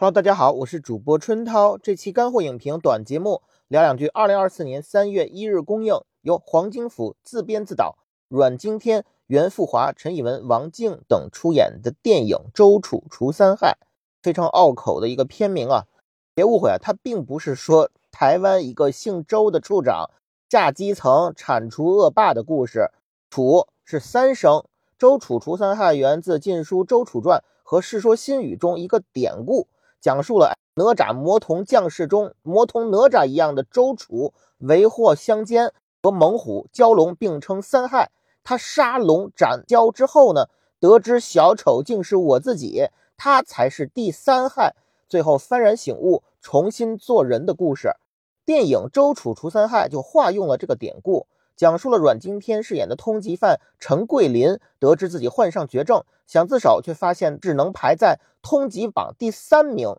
Hello，大家好，我是主播春涛。这期干货影评短节目聊两句。二零二四年三月一日公映，由黄金甫自编自导，阮经天、袁富华、陈以文、王静等出演的电影《周楚除三害》，非常拗口的一个片名啊！别误会啊，它并不是说台湾一个姓周的处长下基层铲除恶霸的故事。楚是三声，周楚除三害源自《晋书·周楚传》和《世说新语》中一个典故。讲述了哪吒魔童降世中，魔童哪吒一样的周楚为祸相奸，和猛虎蛟龙并称三害。他杀龙斩蛟之后呢，得知小丑竟是我自己，他才是第三害。最后幡然醒悟，重新做人的故事。电影《周楚除三害》就化用了这个典故，讲述了阮经天饰演的通缉犯陈桂林，得知自己患上绝症，想自首，却发现只能排在。通缉榜第三名，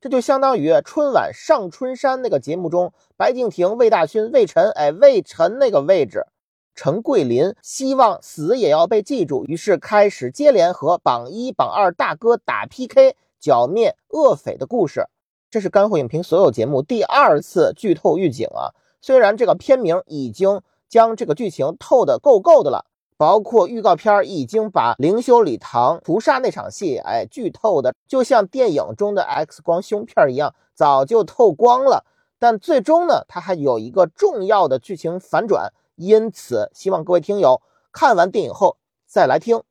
这就相当于春晚上春山那个节目中，白敬亭、魏大勋、魏晨，哎，魏晨那个位置。陈桂林希望死也要被记住，于是开始接连和榜一、榜二大哥打 PK，剿灭恶匪的故事。这是干货影评所有节目第二次剧透预警啊！虽然这个片名已经将这个剧情透得够够的了。包括预告片已经把灵修礼堂屠杀那场戏，哎，剧透的就像电影中的 X 光胸片一样，早就透光了。但最终呢，它还有一个重要的剧情反转，因此希望各位听友看完电影后再来听。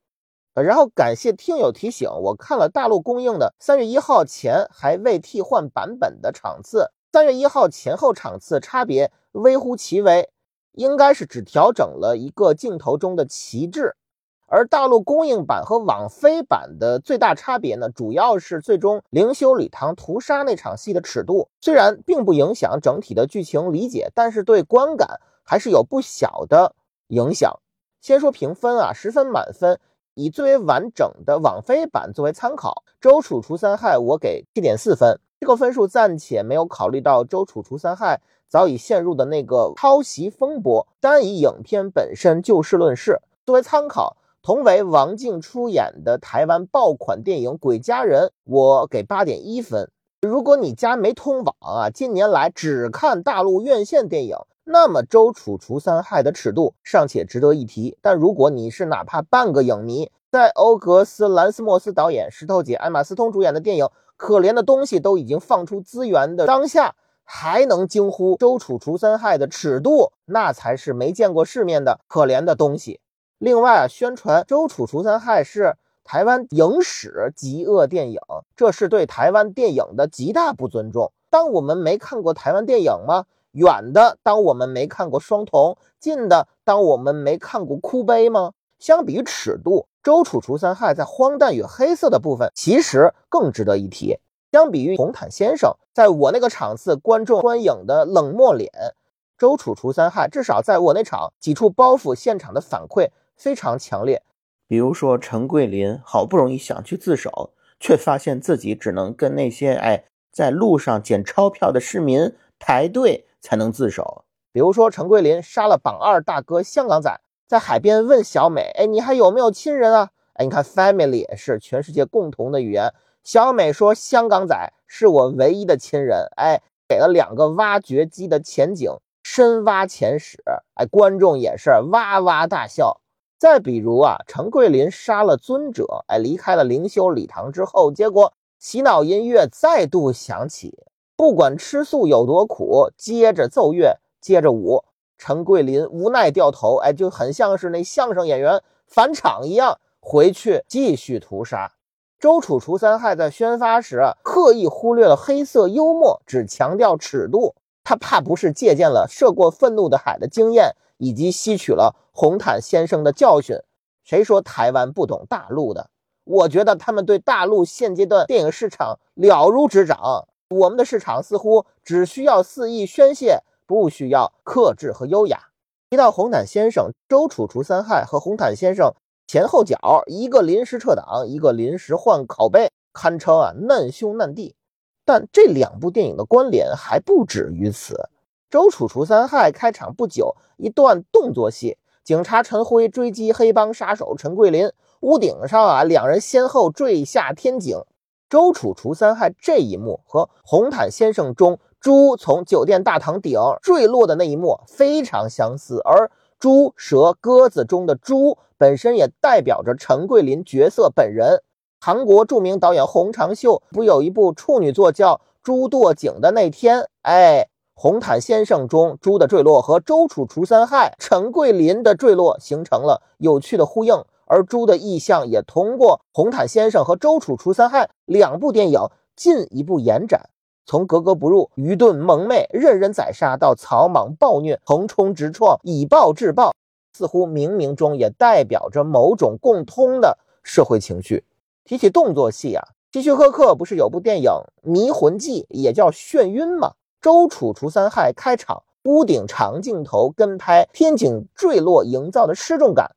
然后感谢听友提醒，我看了大陆公映的三月一号前还未替换版本的场次，三月一号前后场次差别微乎其微。应该是只调整了一个镜头中的旗帜，而大陆公映版和网飞版的最大差别呢，主要是最终灵修礼堂屠杀那场戏的尺度，虽然并不影响整体的剧情理解，但是对观感还是有不小的影响。先说评分啊，十分满分，以最为完整的网飞版作为参考，《周楚除三害》我给七点四分，这个分数暂且没有考虑到《周楚除三害》。早已陷入的那个抄袭风波，单以影片本身就事论事。作为参考，同为王静出演的台湾爆款电影《鬼家人》，我给八点一分。如果你家没通网啊，近年来只看大陆院线电影，那么周楚除三害的尺度尚且值得一提。但如果你是哪怕半个影迷，在欧格斯·兰斯莫斯导演、石头姐艾玛斯通主演的电影《可怜的东西》都已经放出资源的当下。还能惊呼周楚除三害的尺度，那才是没见过世面的可怜的东西。另外啊，宣传周楚除三害是台湾影史极恶电影，这是对台湾电影的极大不尊重。当我们没看过台湾电影吗？远的当我们没看过双瞳，近的当我们没看过哭悲吗？相比尺度，周楚除三害在荒诞与黑色的部分其实更值得一提。相比于红毯先生，在我那个场次观众观影的冷漠脸，周楚除三害至少在我那场几处包袱现场的反馈非常强烈。比如说陈桂林好不容易想去自首，却发现自己只能跟那些哎在路上捡钞票的市民排队才能自首。比如说陈桂林杀了榜二大哥香港仔，在海边问小美，哎你还有没有亲人啊？哎你看 family 也是全世界共同的语言。小美说：“香港仔是我唯一的亲人。”哎，给了两个挖掘机的前景，深挖前史。哎，观众也是哇哇大笑。再比如啊，陈桂林杀了尊者，哎，离开了灵修礼堂之后，结果洗脑音乐再度响起。不管吃素有多苦，接着奏乐，接着舞。陈桂林无奈掉头，哎，就很像是那相声演员返场一样，回去继续屠杀。周楚除三害在宣发时刻意忽略了黑色幽默，只强调尺度。他怕不是借鉴了涉过愤怒的海的经验，以及吸取了红毯先生的教训。谁说台湾不懂大陆的？我觉得他们对大陆现阶段电影市场了如指掌。我们的市场似乎只需要肆意宣泄，不需要克制和优雅。提到红毯先生，周楚除三害和红毯先生。前后脚，一个临时撤档，一个临时换拷贝，堪称啊难兄难弟。但这两部电影的关联还不止于此。周楚除三害开场不久，一段动作戏，警察陈辉追击黑帮杀手陈桂林，屋顶上啊，两人先后坠下天井。周楚除三害这一幕和《红毯先生》中猪从酒店大堂顶坠落的那一幕非常相似，而猪蛇鸽子中的猪本身也代表着陈桂林角色本人。韩国著名导演洪长秀不有一部处女作叫《猪堕井的那天》？哎，《红毯先生》中猪的坠落和周楚除三害陈桂林的坠落形成了有趣的呼应，而猪的意象也通过《红毯先生》和周楚除三害两部电影进一步延展。从格格不入、愚钝蒙昧、任人宰杀，到草莽暴虐、横冲直撞、以暴制暴，似乎冥冥中也代表着某种共通的社会情绪。提起动作戏啊，希区柯克不是有部电影《迷魂记》，也叫《眩晕》吗？周楚除三害开场，屋顶长镜头跟拍天井坠落营造的失重感，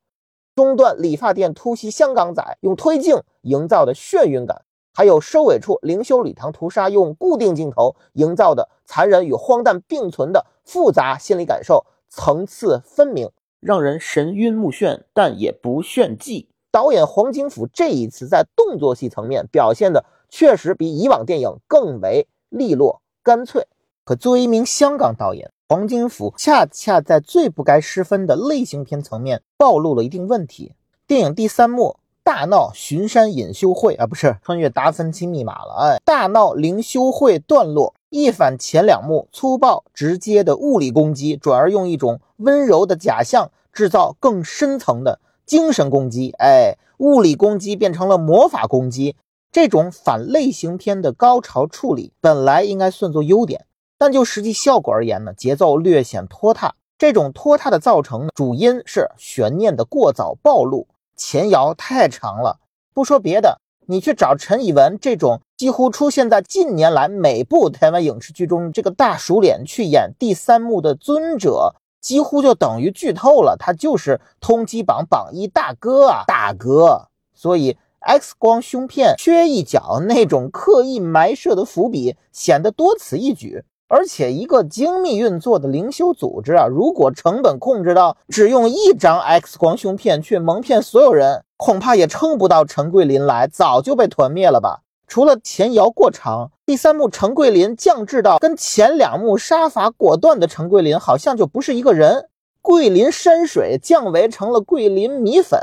中段理发店突袭香港仔用推镜营造的眩晕感，还有收尾处灵修礼堂屠杀用固定镜头营造的残忍与荒诞并存的复杂心理感受，层次分明，让人神晕目眩，但也不炫技。导演黄金甫这一次在动作戏层面表现的确实比以往电影更为利落干脆。可作为一名香港导演，黄金甫恰恰在最不该失分的类型片层面暴露了一定问题。电影第三幕大闹巡山隐修会啊，不是穿越达芬奇密码了，哎，大闹灵修会段落一反前两幕粗暴直接的物理攻击，转而用一种温柔的假象制造更深层的。精神攻击，哎，物理攻击变成了魔法攻击，这种反类型片的高潮处理本来应该算作优点，但就实际效果而言呢，节奏略显拖沓。这种拖沓的造成主因是悬念的过早暴露，前摇太长了。不说别的，你去找陈以文这种几乎出现在近年来每部台湾影视剧中这个大熟脸去演第三幕的尊者。几乎就等于剧透了，他就是通缉榜榜一大哥啊，大哥！所以 X 光胸片缺一角那种刻意埋设的伏笔显得多此一举。而且一个精密运作的灵修组织啊，如果成本控制到只用一张 X 光胸片去蒙骗所有人，恐怕也撑不到陈桂林来，早就被团灭了吧。除了前摇过长，第三幕陈桂林降智到跟前两幕杀伐果断的陈桂林好像就不是一个人。桂林山水降维成了桂林米粉，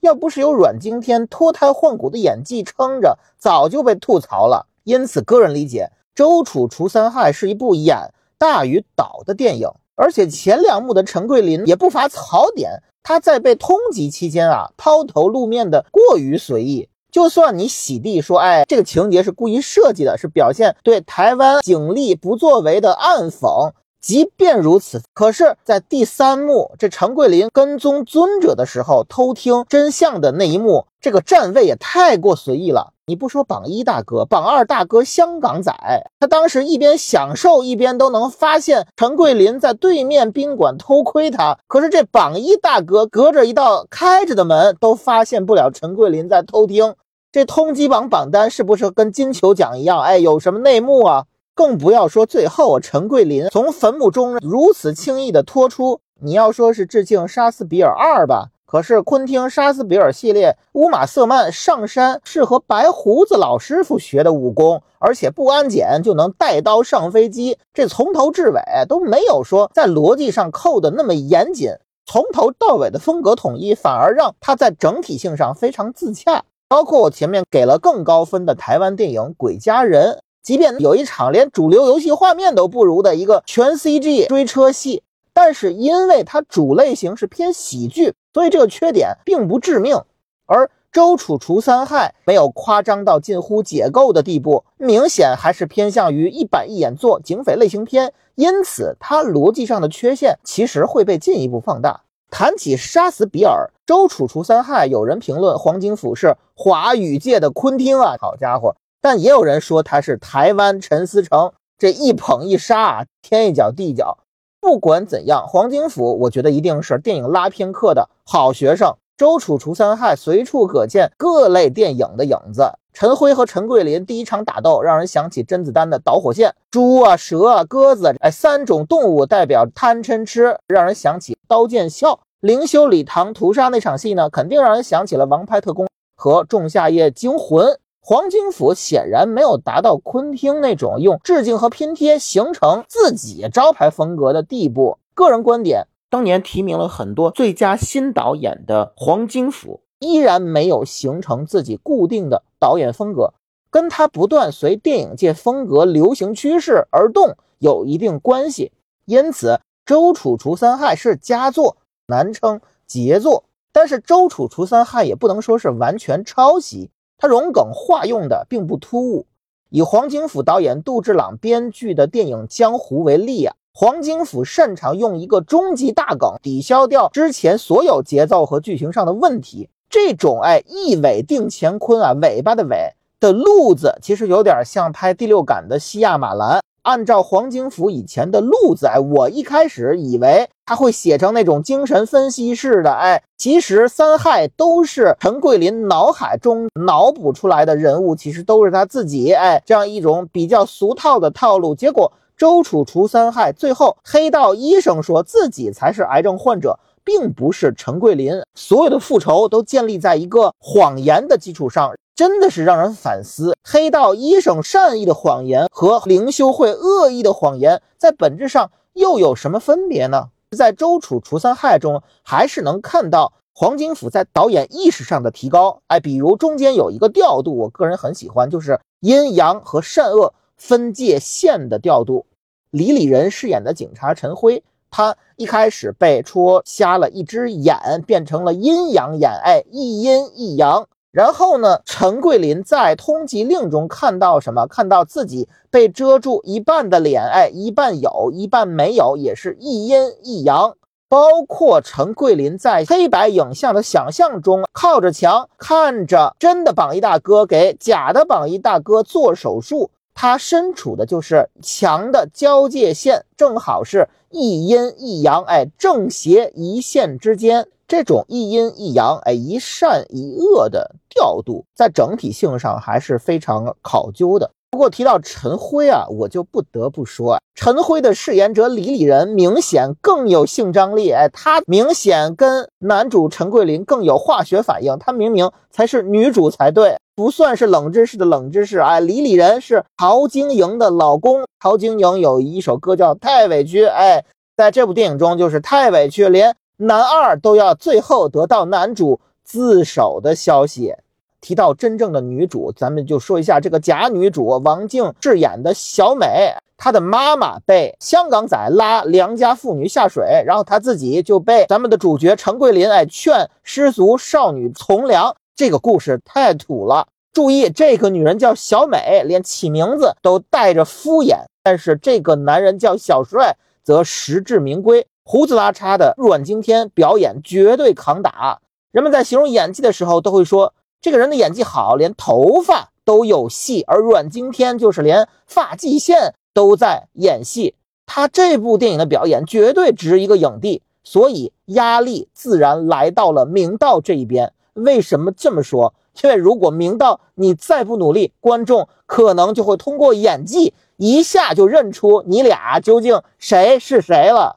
要不是有阮经天脱胎换骨的演技撑着，早就被吐槽了。因此，个人理解，《周楚除三害》是一部演大于导的电影，而且前两幕的陈桂林也不乏槽点。他在被通缉期间啊，抛头露面的过于随意。就算你洗地说，哎，这个情节是故意设计的，是表现对台湾警力不作为的暗讽。即便如此，可是，在第三幕这陈桂林跟踪尊者的时候，偷听真相的那一幕，这个站位也太过随意了。你不说榜一大哥，榜二大哥香港仔，他当时一边享受，一边都能发现陈桂林在对面宾馆偷窥他。可是这榜一大哥隔着一道开着的门，都发现不了陈桂林在偷听。这通缉榜榜单是不是跟金球奖一样？哎，有什么内幕啊？更不要说最后陈桂林从坟墓中如此轻易的拖出。你要说是致敬杀死比尔二吧？可是昆汀杀死比尔系列，乌玛瑟曼上山是和白胡子老师傅学的武功，而且不安检就能带刀上飞机，这从头至尾都没有说在逻辑上扣的那么严谨，从头到尾的风格统一，反而让他在整体性上非常自洽。包括我前面给了更高分的台湾电影《鬼家人》，即便有一场连主流游戏画面都不如的一个全 CG 追车戏，但是因为它主类型是偏喜剧，所以这个缺点并不致命。而周楚除三害没有夸张到近乎解构的地步，明显还是偏向于一板一眼做警匪类型片，因此它逻辑上的缺陷其实会被进一步放大。谈起杀死比尔，周楚除三害，有人评论黄金甫是华语界的昆汀啊，好家伙！但也有人说他是台湾陈思诚，这一捧一杀啊，天一脚地一脚。不管怎样，黄金府我觉得一定是电影拉片课的好学生。周楚除三害随处可见各类电影的影子。陈辉和陈桂林第一场打斗，让人想起甄子丹的导火线。猪啊、蛇啊、鸽子，哎，三种动物代表贪嗔痴，让人想起刀剑笑。灵修礼堂屠杀那场戏呢，肯定让人想起了《王牌特工》和《仲夏夜惊魂》。黄金甫显然没有达到昆汀那种用致敬和拼贴形成自己招牌风格的地步。个人观点，当年提名了很多最佳新导演的黄金甫，依然没有形成自己固定的导演风格，跟他不断随电影界风格流行趋势而动有一定关系。因此，《周楚除三害》是佳作，难称杰作。但是，《周楚除三害》也不能说是完全抄袭。他融梗化用的并不突兀。以黄景甫导演、杜志朗编剧的电影《江湖》为例啊，黄景甫擅长用一个终极大梗抵消掉之前所有节奏和剧情上的问题。这种哎一尾定乾坤啊，尾巴的尾的路子，其实有点像拍第六感的西亚马兰。按照黄金甫以前的路子，哎，我一开始以为他会写成那种精神分析式的，哎，其实三害都是陈桂林脑海中脑补出来的人物，其实都是他自己，哎，这样一种比较俗套的套路。结果周楚除三害，最后黑道医生说自己才是癌症患者，并不是陈桂林，所有的复仇都建立在一个谎言的基础上。真的是让人反思，黑道医生善意的谎言和灵修会恶意的谎言，在本质上又有什么分别呢？在周楚除三害中，还是能看到黄金甫在导演意识上的提高。哎，比如中间有一个调度，我个人很喜欢，就是阴阳和善恶分界线的调度。李李仁饰演的警察陈辉，他一开始被戳瞎了一只眼，变成了阴阳眼，哎，一阴一阳。然后呢？陈桂林在通缉令中看到什么？看到自己被遮住一半的脸，哎，一半有，一半没有，也是一阴一阳。包括陈桂林在黑白影像的想象中，靠着墙看着真的榜一大哥给假的榜一大哥做手术，他身处的就是墙的交界线，正好是一阴一阳，哎，正邪一线之间。这种一阴一阳，哎，一善一恶的调度，在整体性上还是非常考究的。不过提到陈辉啊，我就不得不说，陈辉的饰演者李李仁明显更有性张力，哎，他明显跟男主陈桂林更有化学反应，他明明才是女主才对，不算是冷知识的冷知识，哎，李李仁是陶晶莹的老公，陶晶莹有一首歌叫《太委屈》，哎，在这部电影中就是太委屈，连。男二都要最后得到男主自首的消息。提到真正的女主，咱们就说一下这个假女主王静饰演的小美。她的妈妈被香港仔拉良家妇女下水，然后她自己就被咱们的主角陈桂林哎劝失足少女从良。这个故事太土了。注意，这个女人叫小美，连起名字都带着敷衍。但是这个男人叫小帅，则实至名归。胡子拉碴的阮经天表演绝对扛打，人们在形容演技的时候都会说这个人的演技好，连头发都有戏。而阮经天就是连发际线都在演戏，他这部电影的表演绝对值一个影帝，所以压力自然来到了明道这一边。为什么这么说？因为如果明道你再不努力，观众可能就会通过演技一下就认出你俩究竟谁是谁了。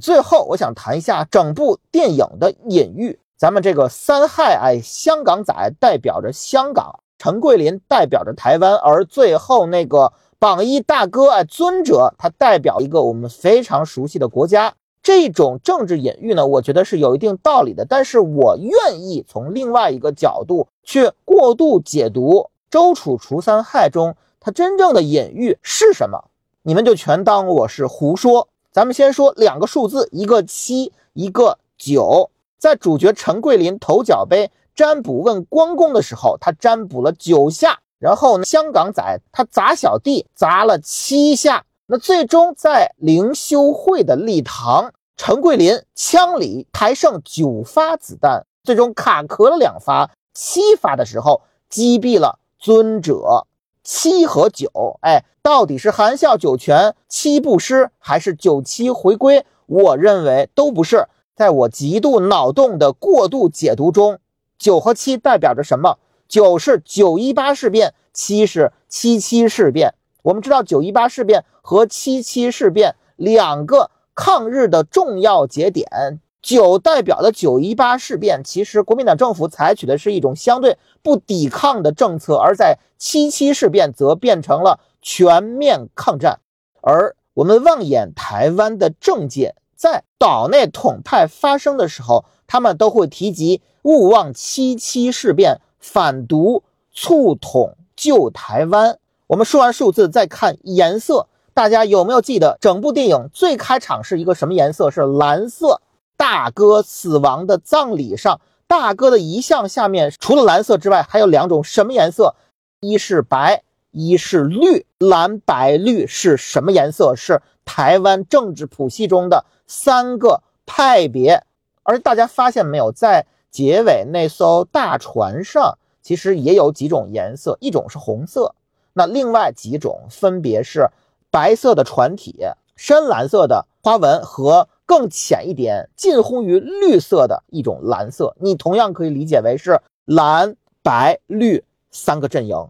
最后，我想谈一下整部电影的隐喻。咱们这个三害，哎，香港仔代表着香港，陈桂林代表着台湾，而最后那个榜一大哥，哎，尊者，他代表一个我们非常熟悉的国家。这种政治隐喻呢，我觉得是有一定道理的。但是我愿意从另外一个角度去过度解读周楚除三害中它真正的隐喻是什么，你们就全当我是胡说。咱们先说两个数字，一个七，一个九。在主角陈桂林头脚杯占卜问关公的时候，他占卜了九下。然后呢，香港仔他砸小弟砸了七下。那最终在灵修会的礼堂，陈桂林枪里还剩九发子弹，最终卡壳了两发，七发的时候击毙了尊者。七和九，哎，到底是含笑九泉七不失，还是九七回归？我认为都不是。在我极度脑洞的过度解读中，九和七代表着什么？九是九一八事变，七是七七事变。我们知道九一八事变和七七事变两个抗日的重要节点，九代表的九一八事变，其实国民党政府采取的是一种相对不抵抗的政策，而在七七事变则变成了全面抗战。而我们望眼台湾的政界，在岛内统派发生的时候，他们都会提及勿忘七七事变，反独促统救台湾。我们说完数字，再看颜色，大家有没有记得整部电影最开场是一个什么颜色？是蓝色。大哥死亡的葬礼上，大哥的遗像下面除了蓝色之外，还有两种什么颜色？一是白，一是绿。蓝白绿是什么颜色？是台湾政治谱系中的三个派别。而大家发现没有，在结尾那艘大船上，其实也有几种颜色，一种是红色，那另外几种分别是白色的船体、深蓝色的花纹和。更浅一点，近乎于绿色的一种蓝色，你同样可以理解为是蓝白绿三个阵营。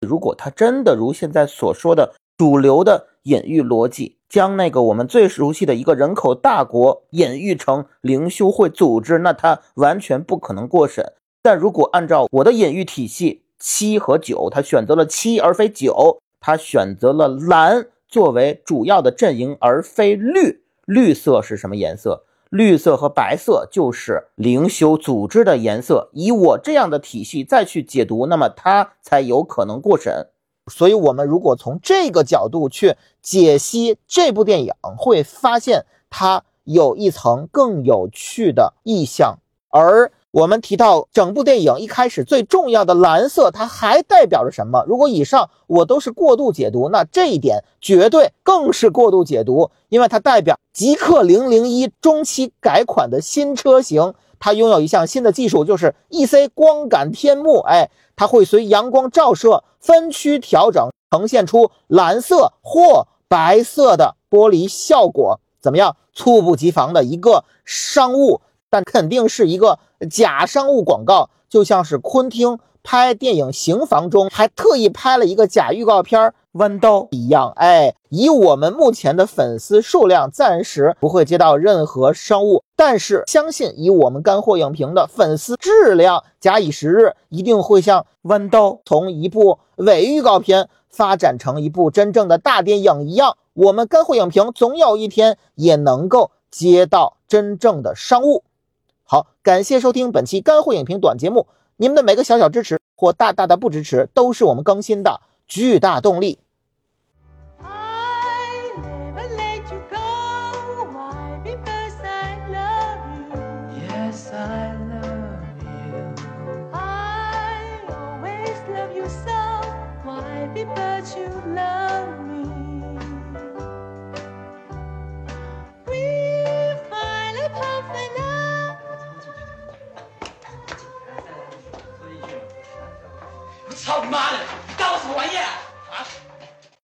如果他真的如现在所说的主流的隐喻逻辑，将那个我们最熟悉的一个人口大国隐喻成灵修会组织，那他完全不可能过审。但如果按照我的隐喻体系，七和九，他选择了七而非九，他选择了蓝作为主要的阵营而非绿。绿色是什么颜色？绿色和白色就是灵修组织的颜色。以我这样的体系再去解读，那么它才有可能过审。所以，我们如果从这个角度去解析这部电影，会发现它有一层更有趣的意象，而。我们提到整部电影一开始最重要的蓝色，它还代表着什么？如果以上我都是过度解读，那这一点绝对更是过度解读，因为它代表极氪零零一中期改款的新车型，它拥有一项新的技术，就是 EC 光感天幕。哎，它会随阳光照射分区调整，呈现出蓝色或白色的玻璃效果。怎么样？猝不及防的一个商务。但肯定是一个假商务广告，就像是昆汀拍电影《刑房》中还特意拍了一个假预告片《弯刀》一样。哎，以我们目前的粉丝数量，暂时不会接到任何商务，但是相信以我们干货影评的粉丝质量，假以时日，一定会像《弯刀》从一部伪预告片发展成一部真正的大电影一样，我们干货影评总有一天也能够接到真正的商务。好，感谢收听本期干货影评短节目。你们的每个小小支持或大大的不支持，都是我们更新的巨大动力。妈的！搞什么玩意儿？